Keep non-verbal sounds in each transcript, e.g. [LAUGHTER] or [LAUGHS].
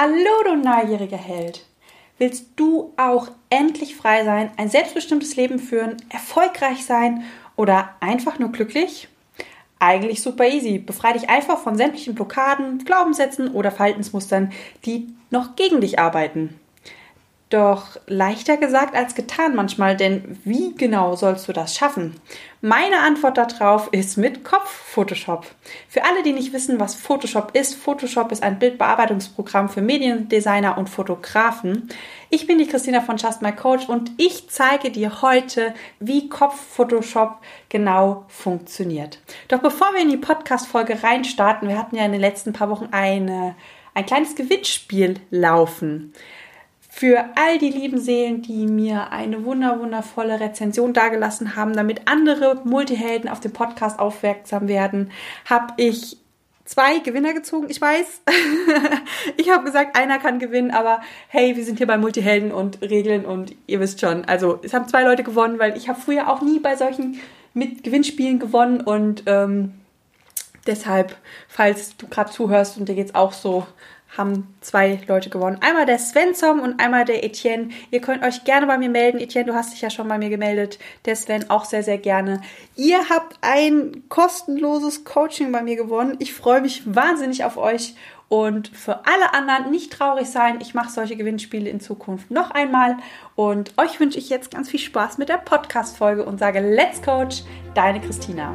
Hallo, du neugieriger Held! Willst du auch endlich frei sein, ein selbstbestimmtes Leben führen, erfolgreich sein oder einfach nur glücklich? Eigentlich super easy. Befrei dich einfach von sämtlichen Blockaden, Glaubenssätzen oder Verhaltensmustern, die noch gegen dich arbeiten. Doch leichter gesagt als getan manchmal, denn wie genau sollst du das schaffen? Meine Antwort darauf ist mit Kopf-Photoshop. Für alle, die nicht wissen, was Photoshop ist, Photoshop ist ein Bildbearbeitungsprogramm für Mediendesigner und Fotografen. Ich bin die Christina von Just My Coach und ich zeige dir heute, wie Kopf-Photoshop genau funktioniert. Doch bevor wir in die Podcast-Folge reinstarten, wir hatten ja in den letzten paar Wochen eine, ein kleines Gewinnspiel laufen für all die lieben Seelen, die mir eine wunder wundervolle Rezension dagelassen haben, damit andere Multihelden auf den Podcast aufmerksam werden, habe ich zwei Gewinner gezogen. Ich weiß, [LAUGHS] ich habe gesagt, einer kann gewinnen, aber hey, wir sind hier bei Multihelden und Regeln und ihr wisst schon. Also es haben zwei Leute gewonnen, weil ich habe früher auch nie bei solchen mit Gewinnspielen gewonnen und ähm, deshalb, falls du gerade zuhörst und dir geht's auch so, haben zwei Leute gewonnen. Einmal der Svensson und einmal der Etienne. Ihr könnt euch gerne bei mir melden. Etienne, du hast dich ja schon bei mir gemeldet. Der Sven auch sehr, sehr gerne. Ihr habt ein kostenloses Coaching bei mir gewonnen. Ich freue mich wahnsinnig auf euch. Und für alle anderen nicht traurig sein. Ich mache solche Gewinnspiele in Zukunft noch einmal. Und euch wünsche ich jetzt ganz viel Spaß mit der Podcast-Folge und sage Let's Coach, deine Christina.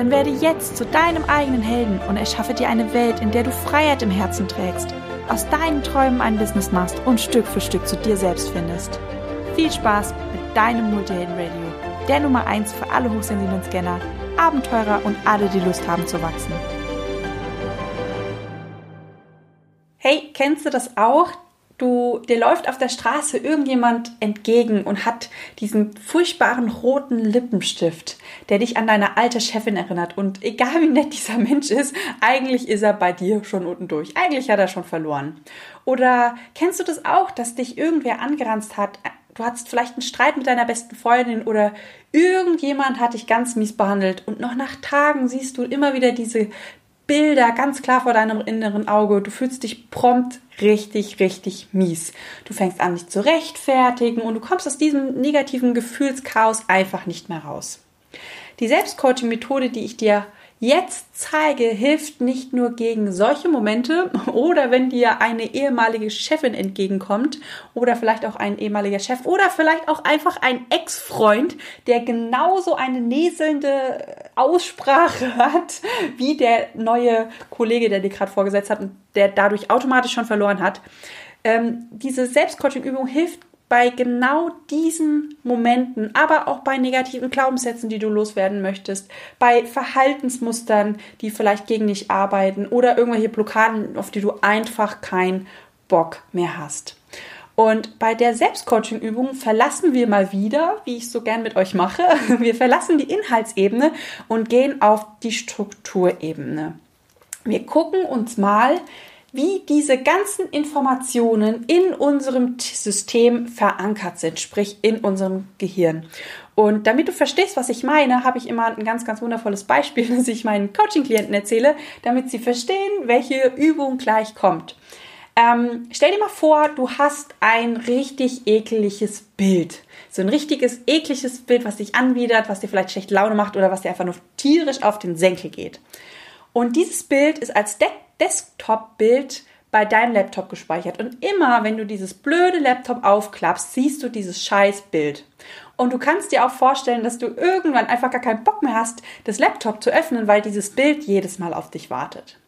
Dann werde jetzt zu deinem eigenen Helden und erschaffe dir eine Welt, in der du Freiheit im Herzen trägst, aus deinen Träumen ein Business machst und Stück für Stück zu dir selbst findest. Viel Spaß mit deinem Multihelden Radio, der Nummer 1 für alle hochsensiblen Scanner, Abenteurer und alle, die Lust haben zu wachsen. Hey, kennst du das auch? Du, dir läuft auf der Straße irgendjemand entgegen und hat diesen furchtbaren roten Lippenstift, der dich an deine alte Chefin erinnert. Und egal wie nett dieser Mensch ist, eigentlich ist er bei dir schon unten durch. Eigentlich hat er schon verloren. Oder kennst du das auch, dass dich irgendwer angeranzt hat? Du hattest vielleicht einen Streit mit deiner besten Freundin oder irgendjemand hat dich ganz mies behandelt und noch nach Tagen siehst du immer wieder diese Bilder ganz klar vor deinem inneren Auge. Du fühlst dich prompt richtig, richtig mies. Du fängst an, dich zu rechtfertigen und du kommst aus diesem negativen Gefühlschaos einfach nicht mehr raus. Die Selbstcoaching-Methode, die ich dir jetzt zeige, hilft nicht nur gegen solche Momente [LAUGHS] oder wenn dir eine ehemalige Chefin entgegenkommt oder vielleicht auch ein ehemaliger Chef oder vielleicht auch einfach ein Ex-Freund, der genauso eine näselnde Aussprache [LAUGHS] hat wie der neue Kollege, der dir gerade vorgesetzt hat und der dadurch automatisch schon verloren hat. Ähm, diese Selbstcoaching-Übung hilft bei genau diesen Momenten, aber auch bei negativen Glaubenssätzen, die du loswerden möchtest, bei Verhaltensmustern, die vielleicht gegen dich arbeiten oder irgendwelche Blockaden, auf die du einfach keinen Bock mehr hast. Und bei der Selbstcoaching-Übung verlassen wir mal wieder, wie ich so gern mit euch mache, [LAUGHS] wir verlassen die Inhaltsebene und gehen auf die Strukturebene. Wir gucken uns mal wie diese ganzen Informationen in unserem System verankert sind, sprich in unserem Gehirn. Und damit du verstehst, was ich meine, habe ich immer ein ganz, ganz wundervolles Beispiel, [LAUGHS] das ich meinen Coaching-Klienten erzähle, damit sie verstehen, welche Übung gleich kommt. Ähm, stell dir mal vor, du hast ein richtig ekliges Bild. So ein richtiges, ekliges Bild, was dich anwidert, was dir vielleicht schlecht Laune macht oder was dir einfach nur tierisch auf den Senkel geht. Und dieses Bild ist als De Desktop-Bild bei deinem Laptop gespeichert. Und immer, wenn du dieses blöde Laptop aufklappst, siehst du dieses scheiß Bild. Und du kannst dir auch vorstellen, dass du irgendwann einfach gar keinen Bock mehr hast, das Laptop zu öffnen, weil dieses Bild jedes Mal auf dich wartet.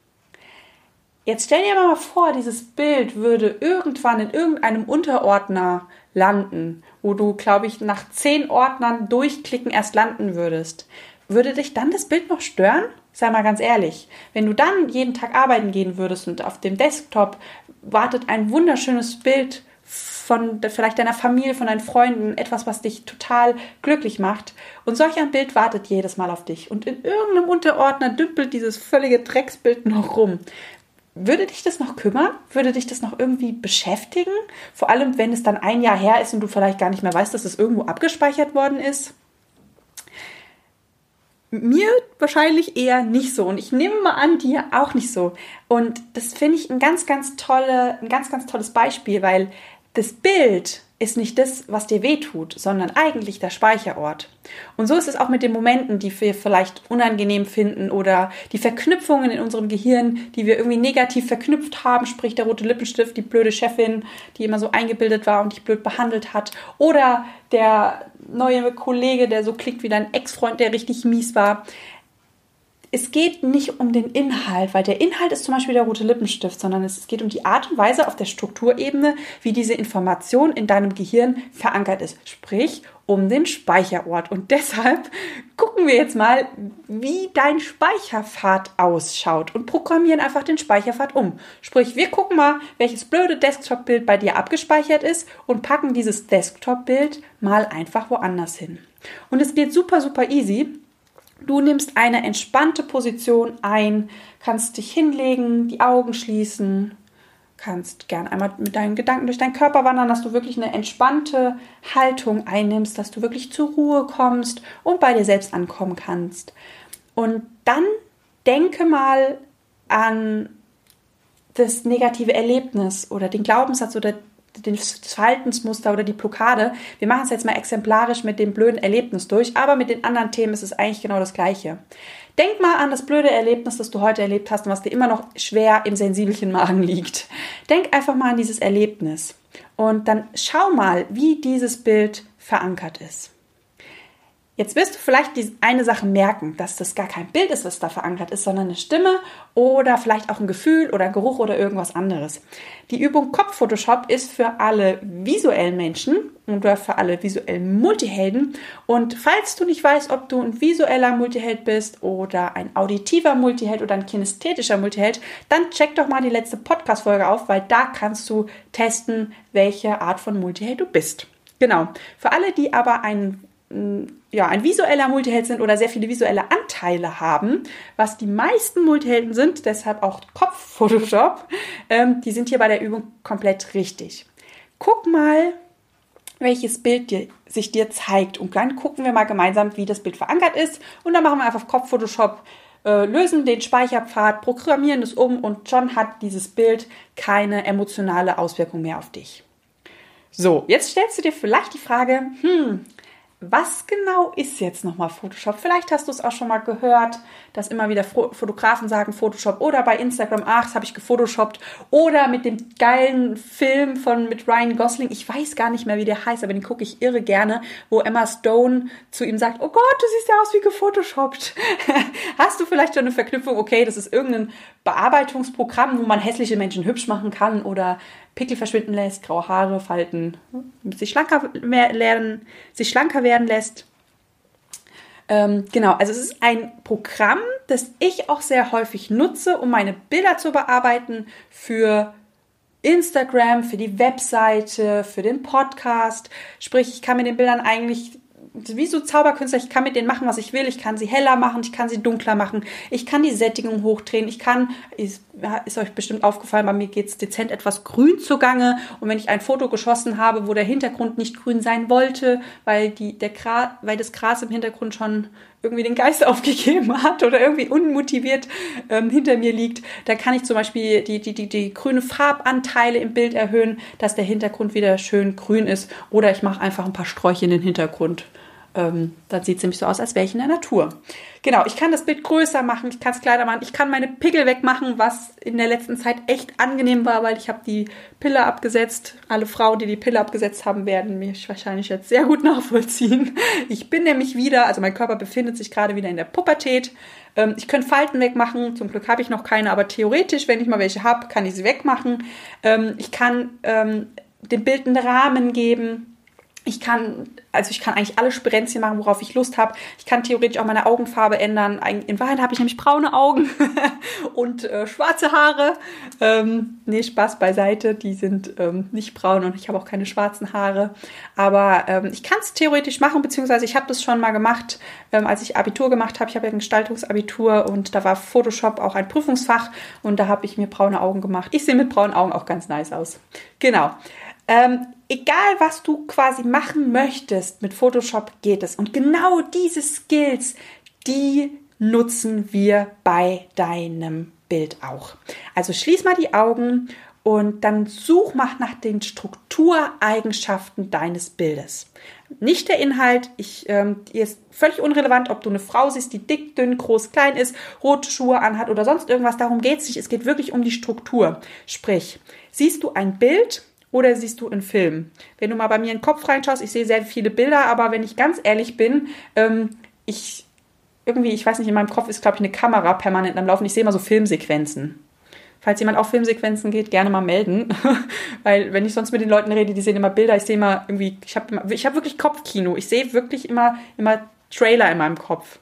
Jetzt stell dir mal vor, dieses Bild würde irgendwann in irgendeinem Unterordner landen, wo du, glaube ich, nach zehn Ordnern durchklicken erst landen würdest. Würde dich dann das Bild noch stören? Sei mal ganz ehrlich. Wenn du dann jeden Tag arbeiten gehen würdest und auf dem Desktop wartet ein wunderschönes Bild von vielleicht deiner Familie, von deinen Freunden, etwas, was dich total glücklich macht. Und solch ein Bild wartet jedes Mal auf dich. Und in irgendeinem Unterordner dümpelt dieses völlige Drecksbild noch rum. Würde dich das noch kümmern? Würde dich das noch irgendwie beschäftigen? Vor allem, wenn es dann ein Jahr her ist und du vielleicht gar nicht mehr weißt, dass es irgendwo abgespeichert worden ist? Mir wahrscheinlich eher nicht so. Und ich nehme mal an, dir auch nicht so. Und das finde ich ein ganz, ganz tolle, ein ganz, ganz tolles Beispiel, weil das Bild ist nicht das, was dir wehtut, sondern eigentlich der Speicherort. Und so ist es auch mit den Momenten, die wir vielleicht unangenehm finden oder die Verknüpfungen in unserem Gehirn, die wir irgendwie negativ verknüpft haben, sprich der rote Lippenstift, die blöde Chefin, die immer so eingebildet war und dich blöd behandelt hat, oder der neue Kollege, der so klickt wie dein Ex-Freund, der richtig mies war es geht nicht um den Inhalt, weil der Inhalt ist zum Beispiel der rote Lippenstift, sondern es geht um die Art und Weise auf der Strukturebene, wie diese Information in deinem Gehirn verankert ist. Sprich, um den Speicherort. Und deshalb [LAUGHS] gucken wir jetzt mal, wie dein Speicherpfad ausschaut und programmieren einfach den Speicherpfad um. Sprich, wir gucken mal, welches blöde Desktop-Bild bei dir abgespeichert ist und packen dieses Desktop-Bild mal einfach woanders hin. Und es geht super, super easy. Du nimmst eine entspannte Position ein, kannst dich hinlegen, die Augen schließen, kannst gern einmal mit deinen Gedanken durch deinen Körper wandern, dass du wirklich eine entspannte Haltung einnimmst, dass du wirklich zur Ruhe kommst und bei dir selbst ankommen kannst. Und dann denke mal an das negative Erlebnis oder den Glaubenssatz oder das Verhaltensmuster oder die Blockade. Wir machen es jetzt mal exemplarisch mit dem blöden Erlebnis durch, aber mit den anderen Themen ist es eigentlich genau das Gleiche. Denk mal an das blöde Erlebnis, das du heute erlebt hast und was dir immer noch schwer im sensibelchen Magen liegt. Denk einfach mal an dieses Erlebnis und dann schau mal, wie dieses Bild verankert ist. Jetzt wirst du vielleicht die eine Sache merken, dass das gar kein Bild ist, was da verankert ist, sondern eine Stimme oder vielleicht auch ein Gefühl oder Geruch oder irgendwas anderes. Die Übung Kopf Photoshop ist für alle visuellen Menschen oder für alle visuellen Multihelden. Und falls du nicht weißt, ob du ein visueller Multiheld bist oder ein auditiver Multiheld oder ein kinästhetischer Multiheld, dann check doch mal die letzte Podcast-Folge auf, weil da kannst du testen, welche Art von Multiheld du bist. Genau. Für alle, die aber einen ja, ein visueller Multiheld sind oder sehr viele visuelle Anteile haben, was die meisten Multihelden sind, deshalb auch Kopf-Photoshop, ähm, die sind hier bei der Übung komplett richtig. Guck mal, welches Bild dir, sich dir zeigt und dann gucken wir mal gemeinsam, wie das Bild verankert ist und dann machen wir einfach Kopf-Photoshop, äh, lösen den Speicherpfad, programmieren es um und schon hat dieses Bild keine emotionale Auswirkung mehr auf dich. So, jetzt stellst du dir vielleicht die Frage, hm, was genau ist jetzt nochmal Photoshop? Vielleicht hast du es auch schon mal gehört, dass immer wieder Fotografen sagen Photoshop oder bei Instagram, ach, das habe ich gefotoshoppt oder mit dem geilen Film von mit Ryan Gosling, ich weiß gar nicht mehr, wie der heißt, aber den gucke ich irre gerne, wo Emma Stone zu ihm sagt, oh Gott, du siehst ja aus wie gefotoshoppt. [LAUGHS] hast du vielleicht schon eine Verknüpfung, okay, das ist irgendein Bearbeitungsprogramm, wo man hässliche Menschen hübsch machen kann oder Pickel verschwinden lässt, graue Haare, Falten, sich schlanker, lernen, sich schlanker werden lässt. Ähm, genau, also es ist ein Programm, das ich auch sehr häufig nutze, um meine Bilder zu bearbeiten für Instagram, für die Webseite, für den Podcast. Sprich, ich kann mit den Bildern eigentlich wie so Zauberkünstler, ich kann mit denen machen, was ich will. Ich kann sie heller machen, ich kann sie dunkler machen, ich kann die Sättigung hochdrehen, ich kann, ist, ist euch bestimmt aufgefallen, bei mir geht es dezent etwas grün zugange. Und wenn ich ein Foto geschossen habe, wo der Hintergrund nicht grün sein wollte, weil, die, der Gra weil das Gras im Hintergrund schon irgendwie den Geist [LAUGHS] aufgegeben hat oder irgendwie unmotiviert ähm, hinter mir liegt, dann kann ich zum Beispiel die, die, die, die grüne Farbanteile im Bild erhöhen, dass der Hintergrund wieder schön grün ist. Oder ich mache einfach ein paar Sträuche in den Hintergrund. Ähm, dann sieht es nämlich so aus, als wäre ich in der Natur. Genau, ich kann das Bild größer machen, ich kann es kleiner machen, ich kann meine Pickel wegmachen, was in der letzten Zeit echt angenehm war, weil ich habe die Pille abgesetzt. Alle Frauen, die die Pille abgesetzt haben, werden mich wahrscheinlich jetzt sehr gut [LAUGHS] nachvollziehen. Ich bin nämlich wieder, also mein Körper befindet sich gerade wieder in der Pubertät. Ähm, ich könnte Falten wegmachen, zum Glück habe ich noch keine, aber theoretisch, wenn ich mal welche habe, kann ich sie wegmachen. Ähm, ich kann ähm, dem Bild einen Rahmen geben ich kann, also ich kann eigentlich alle Spirenzchen machen, worauf ich Lust habe. Ich kann theoretisch auch meine Augenfarbe ändern. In Wahrheit habe ich nämlich braune Augen [LAUGHS] und äh, schwarze Haare. Ähm, nee, Spaß beiseite, die sind ähm, nicht braun und ich habe auch keine schwarzen Haare. Aber ähm, ich kann es theoretisch machen, beziehungsweise ich habe das schon mal gemacht, ähm, als ich Abitur gemacht habe. Ich habe ja ein Gestaltungsabitur und da war Photoshop auch ein Prüfungsfach und da habe ich mir braune Augen gemacht. Ich sehe mit braunen Augen auch ganz nice aus. Genau. Ähm, egal was du quasi machen möchtest mit Photoshop geht es. Und genau diese Skills, die nutzen wir bei deinem Bild auch. Also schließ mal die Augen und dann such mal nach den Struktureigenschaften deines Bildes. Nicht der Inhalt, ich, ähm, ist völlig unrelevant, ob du eine Frau siehst, die dick, dünn, groß, klein ist, rote Schuhe anhat oder sonst irgendwas. Darum geht es nicht. Es geht wirklich um die Struktur. Sprich, siehst du ein Bild oder siehst du einen Film? Wenn du mal bei mir in den Kopf reinschaust, ich sehe sehr viele Bilder, aber wenn ich ganz ehrlich bin, ähm, ich irgendwie, ich weiß nicht, in meinem Kopf ist, glaube ich, eine Kamera permanent am Laufen. Ich sehe immer so Filmsequenzen. Falls jemand auf Filmsequenzen geht, gerne mal melden. [LAUGHS] Weil, wenn ich sonst mit den Leuten rede, die sehen immer Bilder, ich sehe immer irgendwie, ich habe ich hab wirklich Kopfkino. Ich sehe wirklich immer, immer Trailer in meinem Kopf.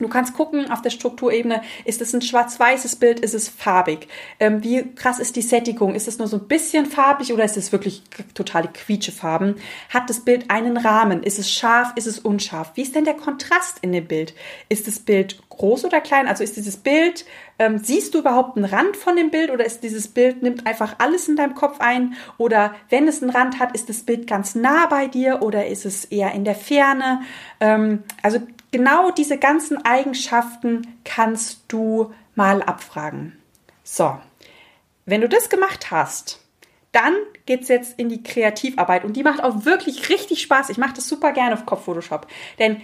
Du kannst gucken auf der Strukturebene, ist es ein schwarz-weißes Bild, ist es farbig? Ähm, wie krass ist die Sättigung? Ist es nur so ein bisschen farbig oder ist es wirklich totale Quietschefarben? Hat das Bild einen Rahmen? Ist es scharf? Ist es unscharf? Wie ist denn der Kontrast in dem Bild? Ist das Bild groß oder klein? Also ist dieses Bild, ähm, siehst du überhaupt einen Rand von dem Bild oder ist dieses Bild, nimmt einfach alles in deinem Kopf ein? Oder wenn es einen Rand hat, ist das Bild ganz nah bei dir oder ist es eher in der Ferne? Ähm, also genau diese ganzen Eigenschaften kannst du mal abfragen. So, wenn du das gemacht hast, dann geht's jetzt in die Kreativarbeit und die macht auch wirklich richtig Spaß. Ich mache das super gerne auf Kopf Photoshop, denn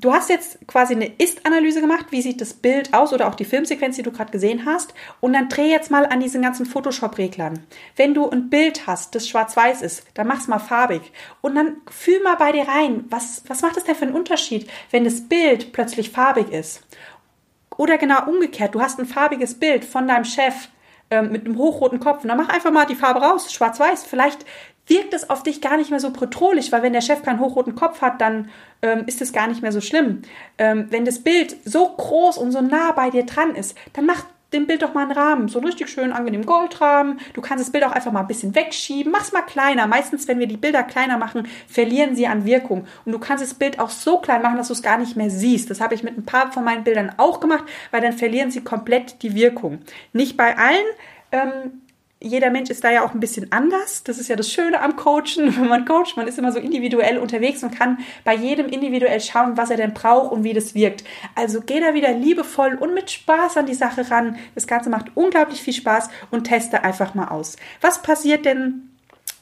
Du hast jetzt quasi eine Ist-Analyse gemacht, wie sieht das Bild aus oder auch die Filmsequenz, die du gerade gesehen hast. Und dann dreh jetzt mal an diesen ganzen Photoshop-Reglern. Wenn du ein Bild hast, das schwarz-weiß ist, dann mach's mal farbig. Und dann fühl mal bei dir rein, was, was macht es denn für einen Unterschied, wenn das Bild plötzlich farbig ist? Oder genau umgekehrt, du hast ein farbiges Bild von deinem Chef ähm, mit einem hochroten Kopf und dann mach einfach mal die Farbe raus, schwarz-weiß. Vielleicht wirkt es auf dich gar nicht mehr so bedrohlich, weil wenn der Chef keinen hochroten Kopf hat, dann ähm, ist es gar nicht mehr so schlimm. Ähm, wenn das Bild so groß und so nah bei dir dran ist, dann mach dem Bild doch mal einen Rahmen, so einen richtig schönen, angenehmen Goldrahmen. Du kannst das Bild auch einfach mal ein bisschen wegschieben. Mach's mal kleiner. Meistens, wenn wir die Bilder kleiner machen, verlieren sie an Wirkung. Und du kannst das Bild auch so klein machen, dass du es gar nicht mehr siehst. Das habe ich mit ein paar von meinen Bildern auch gemacht, weil dann verlieren sie komplett die Wirkung. Nicht bei allen. Ähm, jeder Mensch ist da ja auch ein bisschen anders. Das ist ja das Schöne am Coachen. Wenn man coacht, man ist immer so individuell unterwegs und kann bei jedem individuell schauen, was er denn braucht und wie das wirkt. Also geh da wieder liebevoll und mit Spaß an die Sache ran. Das Ganze macht unglaublich viel Spaß und teste einfach mal aus. Was passiert denn,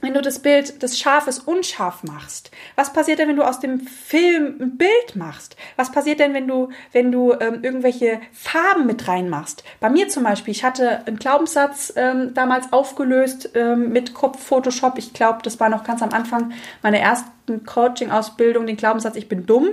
wenn du das Bild des Schafes unscharf machst? Was passiert denn, wenn du aus dem Film ein Bild machst? Was passiert denn, wenn du, wenn du ähm, irgendwelche Farben mit reinmachst? Bei mir zum Beispiel, ich hatte einen Glaubenssatz ähm, damals aufgelöst ähm, mit Kopf Photoshop. Ich glaube, das war noch ganz am Anfang meiner ersten Coaching-Ausbildung, den Glaubenssatz, ich bin dumm.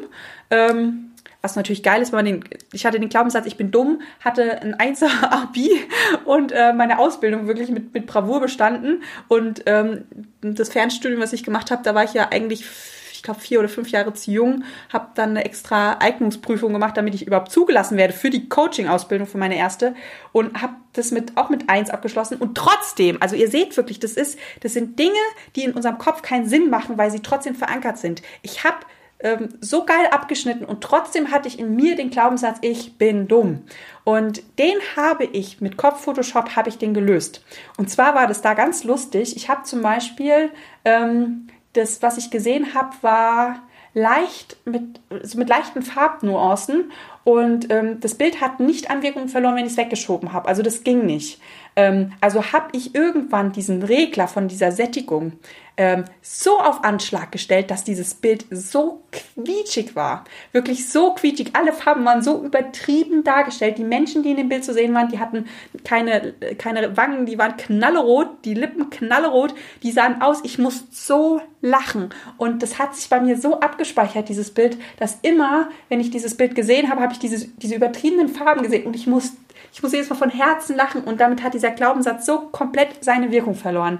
Ähm, was natürlich geil ist, wenn man den, ich hatte den Glaubenssatz, ich bin dumm, hatte ein 1er Abi [LAUGHS] und äh, meine Ausbildung wirklich mit, mit Bravour bestanden. Und ähm, das Fernstudium, was ich gemacht habe, da war ich ja eigentlich ich glaube, vier oder fünf Jahre zu jung, habe dann eine extra Eignungsprüfung gemacht, damit ich überhaupt zugelassen werde für die Coaching-Ausbildung für meine erste und habe das mit auch mit eins abgeschlossen und trotzdem, also ihr seht wirklich, das ist, das sind Dinge, die in unserem Kopf keinen Sinn machen, weil sie trotzdem verankert sind. Ich habe ähm, so geil abgeschnitten und trotzdem hatte ich in mir den Glaubenssatz, ich bin dumm. Und den habe ich mit Kopf Photoshop habe ich den gelöst. Und zwar war das da ganz lustig. Ich habe zum Beispiel ähm, das, was ich gesehen habe, war leicht mit, also mit leichten Farbnuancen und ähm, das Bild hat nicht an Wirkung verloren, wenn ich es weggeschoben habe. Also das ging nicht. Ähm, also habe ich irgendwann diesen Regler von dieser Sättigung ähm, so auf Anschlag gestellt, dass dieses Bild so quietschig war. Wirklich so quietschig. Alle Farben waren so übertrieben dargestellt. Die Menschen, die in dem Bild zu sehen waren, die hatten keine, keine Wangen, die waren knallerot, die Lippen knallerot, die sahen aus, ich muss so lachen. Und das hat sich bei mir so abgespeichert, dieses Bild, dass immer, wenn ich dieses Bild gesehen habe, habe ich diese, diese übertriebenen Farben gesehen und ich muss, ich muss jedes Mal von Herzen lachen und damit hat dieser Glaubenssatz so komplett seine Wirkung verloren.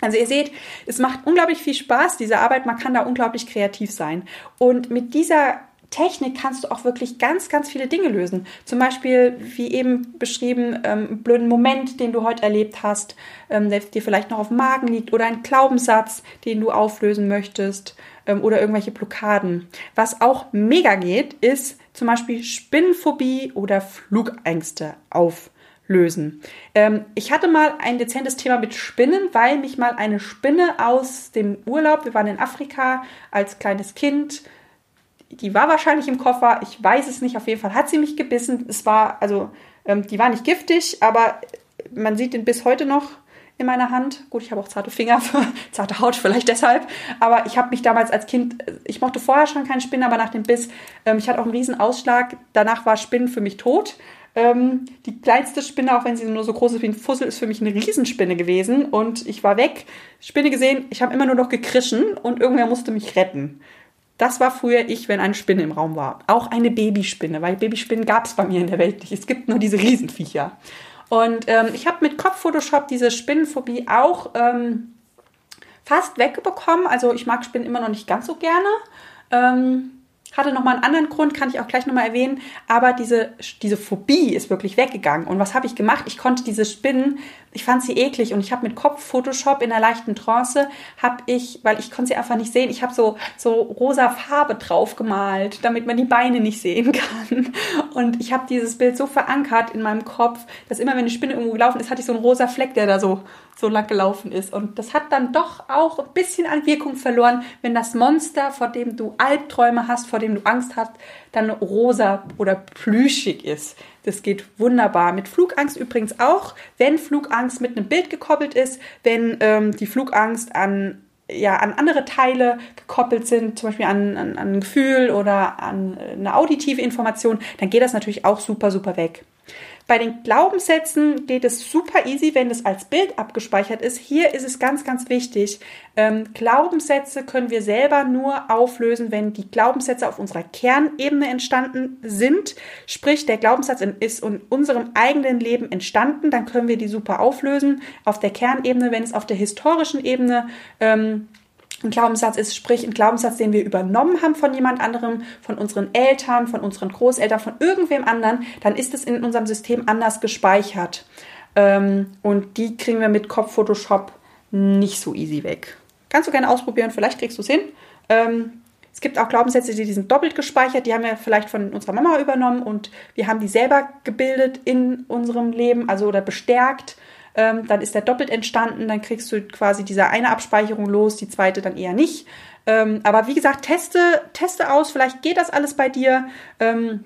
Also ihr seht, es macht unglaublich viel Spaß, diese Arbeit. Man kann da unglaublich kreativ sein. Und mit dieser Technik kannst du auch wirklich ganz, ganz viele Dinge lösen. Zum Beispiel, wie eben beschrieben, ähm, einen blöden Moment, den du heute erlebt hast, ähm, der dir vielleicht noch auf dem Magen liegt oder ein Glaubenssatz, den du auflösen möchtest ähm, oder irgendwelche Blockaden. Was auch mega geht, ist zum Beispiel Spinnenphobie oder Flugängste auflösen. Ähm, ich hatte mal ein dezentes Thema mit Spinnen, weil mich mal eine Spinne aus dem Urlaub, wir waren in Afrika als kleines Kind, die war wahrscheinlich im Koffer, ich weiß es nicht, auf jeden Fall hat sie mich gebissen. Es war, also, ähm, die war nicht giftig, aber man sieht den bis heute noch in meiner Hand. Gut, ich habe auch zarte Finger, [LAUGHS] zarte Haut vielleicht deshalb. Aber ich habe mich damals als Kind, ich mochte vorher schon keinen Spinnen, aber nach dem Biss, ähm, ich hatte auch einen riesen Ausschlag. Danach war Spinnen für mich tot. Ähm, die kleinste Spinne, auch wenn sie nur so groß ist wie ein Fussel, ist für mich eine Riesenspinne gewesen. Und ich war weg, Spinne gesehen, ich habe immer nur noch gekrischen und irgendwer musste mich retten. Das war früher ich, wenn eine Spinne im Raum war. Auch eine Babyspinne, weil Babyspinnen gab es bei mir in der Welt nicht. Es gibt nur diese Riesenviecher. Und ähm, ich habe mit Kopf-Photoshop diese Spinnenphobie auch ähm, fast wegbekommen. Also ich mag Spinnen immer noch nicht ganz so gerne. Ähm, hatte nochmal einen anderen Grund, kann ich auch gleich nochmal erwähnen, aber diese, diese Phobie ist wirklich weggegangen. Und was habe ich gemacht? Ich konnte diese Spinnen, ich fand sie eklig und ich habe mit Kopf Photoshop in einer leichten Trance, habe ich, weil ich konnte sie einfach nicht sehen, ich habe so, so rosa Farbe drauf gemalt, damit man die Beine nicht sehen kann. Und ich habe dieses Bild so verankert in meinem Kopf, dass immer wenn eine Spinne irgendwo gelaufen ist, hatte ich so einen rosa Fleck, der da so so lang gelaufen ist. Und das hat dann doch auch ein bisschen an Wirkung verloren, wenn das Monster, vor dem du Albträume hast, vor dem du Angst hast, dann rosa oder plüschig ist. Das geht wunderbar. Mit Flugangst übrigens auch, wenn Flugangst mit einem Bild gekoppelt ist, wenn ähm, die Flugangst an ja, an andere Teile gekoppelt sind, zum Beispiel an, an, an ein Gefühl oder an eine auditive Information, dann geht das natürlich auch super, super weg. Bei den Glaubenssätzen geht es super easy, wenn es als Bild abgespeichert ist. Hier ist es ganz, ganz wichtig. Ähm, Glaubenssätze können wir selber nur auflösen, wenn die Glaubenssätze auf unserer Kernebene entstanden sind. Sprich, der Glaubenssatz ist in unserem eigenen Leben entstanden, dann können wir die super auflösen. Auf der Kernebene, wenn es auf der historischen Ebene ähm, ein Glaubenssatz ist, sprich ein Glaubenssatz, den wir übernommen haben von jemand anderem, von unseren Eltern, von unseren Großeltern, von irgendwem anderen, dann ist es in unserem System anders gespeichert. Ähm, und die kriegen wir mit Kopf-Photoshop nicht so easy weg. Kannst du gerne ausprobieren, vielleicht kriegst du es hin. Ähm, es gibt auch Glaubenssätze, die sind doppelt gespeichert, die haben wir vielleicht von unserer Mama übernommen und wir haben die selber gebildet in unserem Leben, also oder bestärkt ähm, dann ist der doppelt entstanden, dann kriegst du quasi diese eine Abspeicherung los, die zweite dann eher nicht. Ähm, aber wie gesagt, teste, teste aus, vielleicht geht das alles bei dir. Ähm,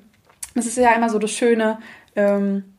das ist ja immer so das Schöne. Ähm,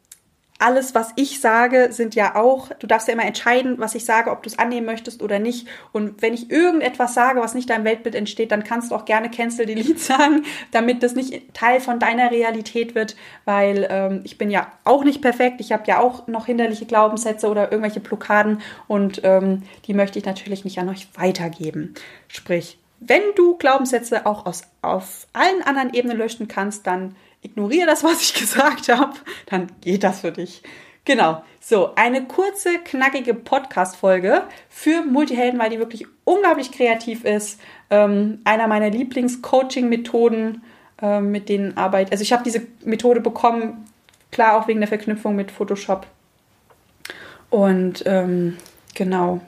alles, was ich sage, sind ja auch, du darfst ja immer entscheiden, was ich sage, ob du es annehmen möchtest oder nicht. Und wenn ich irgendetwas sage, was nicht deinem Weltbild entsteht, dann kannst du auch gerne Cancel Delete [LAUGHS] sagen, damit das nicht Teil von deiner Realität wird, weil ähm, ich bin ja auch nicht perfekt. Ich habe ja auch noch hinderliche Glaubenssätze oder irgendwelche Blockaden und ähm, die möchte ich natürlich nicht an euch weitergeben. Sprich, wenn du Glaubenssätze auch aus, auf allen anderen Ebenen löschen kannst, dann ignoriere das, was ich [LAUGHS] gesagt habe, dann geht das für dich. Genau. So, eine kurze, knackige Podcast-Folge für Multihelden, weil die wirklich unglaublich kreativ ist. Ähm, einer meiner Lieblings-Coaching-Methoden, äh, mit denen arbeite. Also ich habe diese Methode bekommen, klar auch wegen der Verknüpfung mit Photoshop. Und ähm, genau.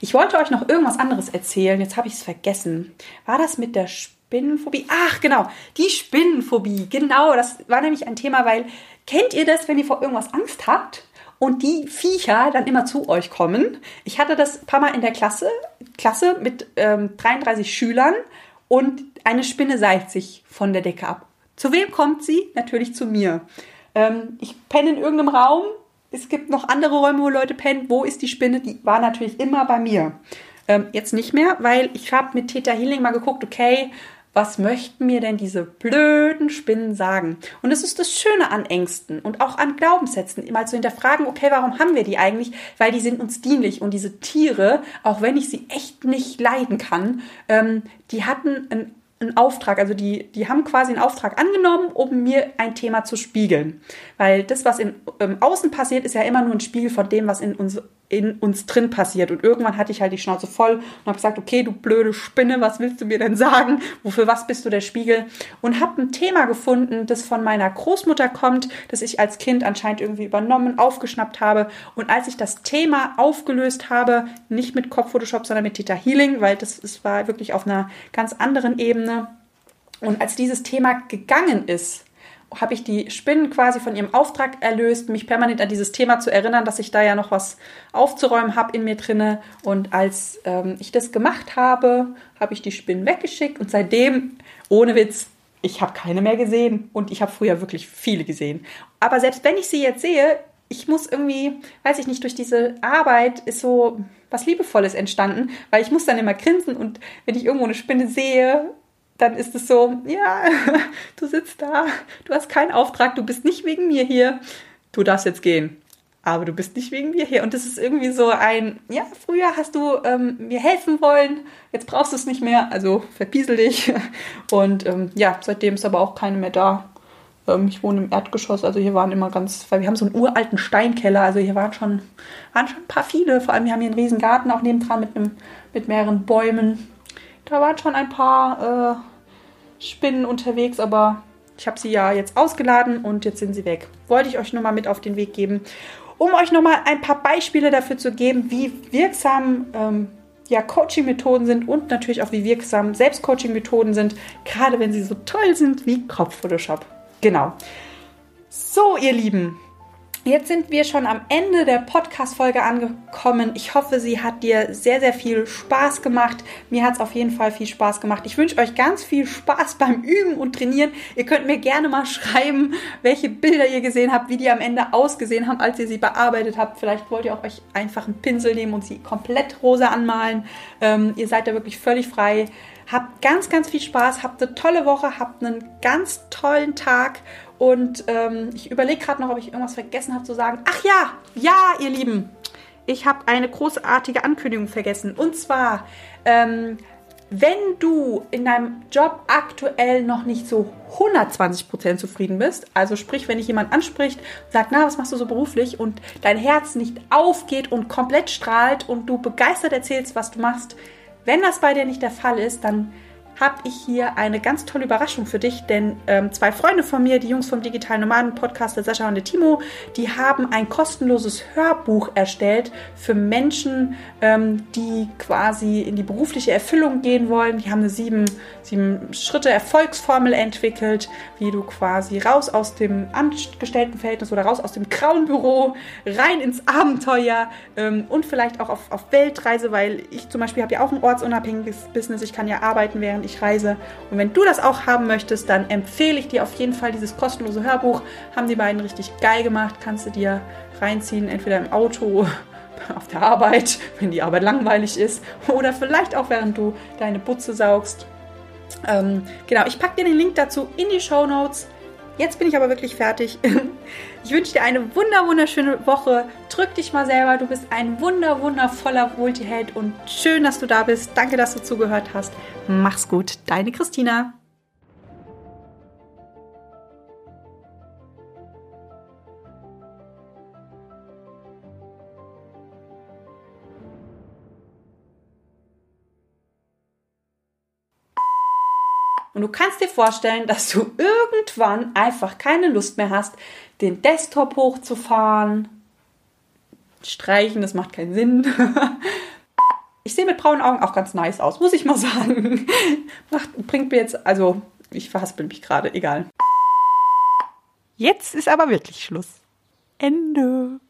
Ich wollte euch noch irgendwas anderes erzählen. Jetzt habe ich es vergessen. War das mit der Sp Spinnenphobie. Ach, genau, die Spinnenphobie. Genau, das war nämlich ein Thema, weil kennt ihr das, wenn ihr vor irgendwas Angst habt und die Viecher dann immer zu euch kommen? Ich hatte das ein paar Mal in der Klasse, Klasse mit ähm, 33 Schülern und eine Spinne seilt sich von der Decke ab. Zu wem kommt sie? Natürlich zu mir. Ähm, ich penne in irgendeinem Raum. Es gibt noch andere Räume, wo Leute pennen. Wo ist die Spinne? Die war natürlich immer bei mir. Ähm, jetzt nicht mehr, weil ich habe mit Theta Healing mal geguckt, okay, was möchten mir denn diese blöden Spinnen sagen? Und es ist das Schöne an Ängsten und auch an Glaubenssätzen, mal zu hinterfragen, okay, warum haben wir die eigentlich? Weil die sind uns dienlich und diese Tiere, auch wenn ich sie echt nicht leiden kann, ähm, die hatten einen, einen Auftrag, also die, die haben quasi einen Auftrag angenommen, um mir ein Thema zu spiegeln. Weil das, was im, im Außen passiert, ist ja immer nur ein Spiegel von dem, was in uns in uns drin passiert. Und irgendwann hatte ich halt die Schnauze voll und habe gesagt, okay, du blöde Spinne, was willst du mir denn sagen? Wofür was bist du der Spiegel? Und habe ein Thema gefunden, das von meiner Großmutter kommt, das ich als Kind anscheinend irgendwie übernommen, aufgeschnappt habe. Und als ich das Thema aufgelöst habe, nicht mit Kopf-Photoshop, sondern mit Theta Healing, weil das, das war wirklich auf einer ganz anderen Ebene. Und als dieses Thema gegangen ist, habe ich die Spinnen quasi von ihrem Auftrag erlöst, mich permanent an dieses Thema zu erinnern, dass ich da ja noch was aufzuräumen habe in mir drinne. Und als ähm, ich das gemacht habe, habe ich die Spinnen weggeschickt und seitdem, ohne Witz, ich habe keine mehr gesehen und ich habe früher wirklich viele gesehen. Aber selbst wenn ich sie jetzt sehe, ich muss irgendwie, weiß ich nicht, durch diese Arbeit ist so was Liebevolles entstanden, weil ich muss dann immer grinsen und wenn ich irgendwo eine Spinne sehe, dann ist es so, ja, [LAUGHS] du sitzt da, du hast keinen Auftrag, du bist nicht wegen mir hier, du darfst jetzt gehen. Aber du bist nicht wegen mir hier. Und das ist irgendwie so ein, ja, früher hast du ähm, mir helfen wollen, jetzt brauchst du es nicht mehr, also verpiesel dich. [LAUGHS] Und ähm, ja, seitdem ist aber auch keine mehr da. Ähm, ich wohne im Erdgeschoss, also hier waren immer ganz, weil wir haben so einen uralten Steinkeller, also hier waren schon, waren schon ein paar viele. Vor allem, wir haben hier einen riesen Garten auch nebendran mit, einem, mit mehreren Bäumen. Da waren schon ein paar äh, Spinnen unterwegs, aber ich habe sie ja jetzt ausgeladen und jetzt sind sie weg. Wollte ich euch nur mal mit auf den Weg geben, um euch noch mal ein paar Beispiele dafür zu geben, wie wirksam ähm, ja, Coaching-Methoden sind und natürlich auch wie wirksam Selbstcoaching-Methoden sind, gerade wenn sie so toll sind wie Kopf-Photoshop. Genau. So, ihr Lieben, Jetzt sind wir schon am Ende der Podcast-Folge angekommen. Ich hoffe, sie hat dir sehr, sehr viel Spaß gemacht. Mir hat es auf jeden Fall viel Spaß gemacht. Ich wünsche euch ganz viel Spaß beim Üben und Trainieren. Ihr könnt mir gerne mal schreiben, welche Bilder ihr gesehen habt, wie die am Ende ausgesehen haben, als ihr sie bearbeitet habt. Vielleicht wollt ihr auch euch einfach einen Pinsel nehmen und sie komplett rosa anmalen. Ähm, ihr seid da wirklich völlig frei. Habt ganz, ganz viel Spaß, habt eine tolle Woche, habt einen ganz tollen Tag und ähm, ich überlege gerade noch, ob ich irgendwas vergessen habe zu sagen. Ach ja, ja, ihr Lieben, ich habe eine großartige Ankündigung vergessen. Und zwar, ähm, wenn du in deinem Job aktuell noch nicht so 120% zufrieden bist, also sprich, wenn dich jemand anspricht und sagt, na, was machst du so beruflich und dein Herz nicht aufgeht und komplett strahlt und du begeistert erzählst, was du machst, wenn das bei dir nicht der Fall ist, dann habe ich hier eine ganz tolle Überraschung für dich, denn ähm, zwei Freunde von mir, die Jungs vom Digitalen Nomaden Podcast, der Sascha und der Timo, die haben ein kostenloses Hörbuch erstellt für Menschen, ähm, die quasi in die berufliche Erfüllung gehen wollen. Die haben eine sieben, sieben Schritte Erfolgsformel entwickelt, wie du quasi raus aus dem Angestelltenverhältnis oder raus aus dem grauen Büro rein ins Abenteuer ähm, und vielleicht auch auf, auf Weltreise, weil ich zum Beispiel habe ja auch ein ortsunabhängiges Business. Ich kann ja arbeiten, während ich reise. Und wenn du das auch haben möchtest, dann empfehle ich dir auf jeden Fall dieses kostenlose Hörbuch. Haben die beiden richtig geil gemacht. Kannst du dir reinziehen, entweder im Auto, [LAUGHS] auf der Arbeit, wenn die Arbeit langweilig ist, oder vielleicht auch während du deine Butze saugst. Ähm, genau, ich packe dir den Link dazu in die Show Notes. Jetzt bin ich aber wirklich fertig. [LAUGHS] Ich wünsche dir eine wunder wunderschöne Woche. Drück dich mal selber. Du bist ein wunder wundervoller Multiheld und schön, dass du da bist. Danke, dass du zugehört hast. Mach's gut. Deine Christina. Und du kannst dir vorstellen, dass du irgendwann einfach keine Lust mehr hast, den Desktop hochzufahren. Streichen, das macht keinen Sinn. [LAUGHS] Ich sehe mit braunen Augen auch ganz nice aus, muss ich mal sagen. [LAUGHS] Macht, bringt mir jetzt, also ich verhaspel mich gerade, egal. Jetzt ist aber wirklich Schluss. Ende.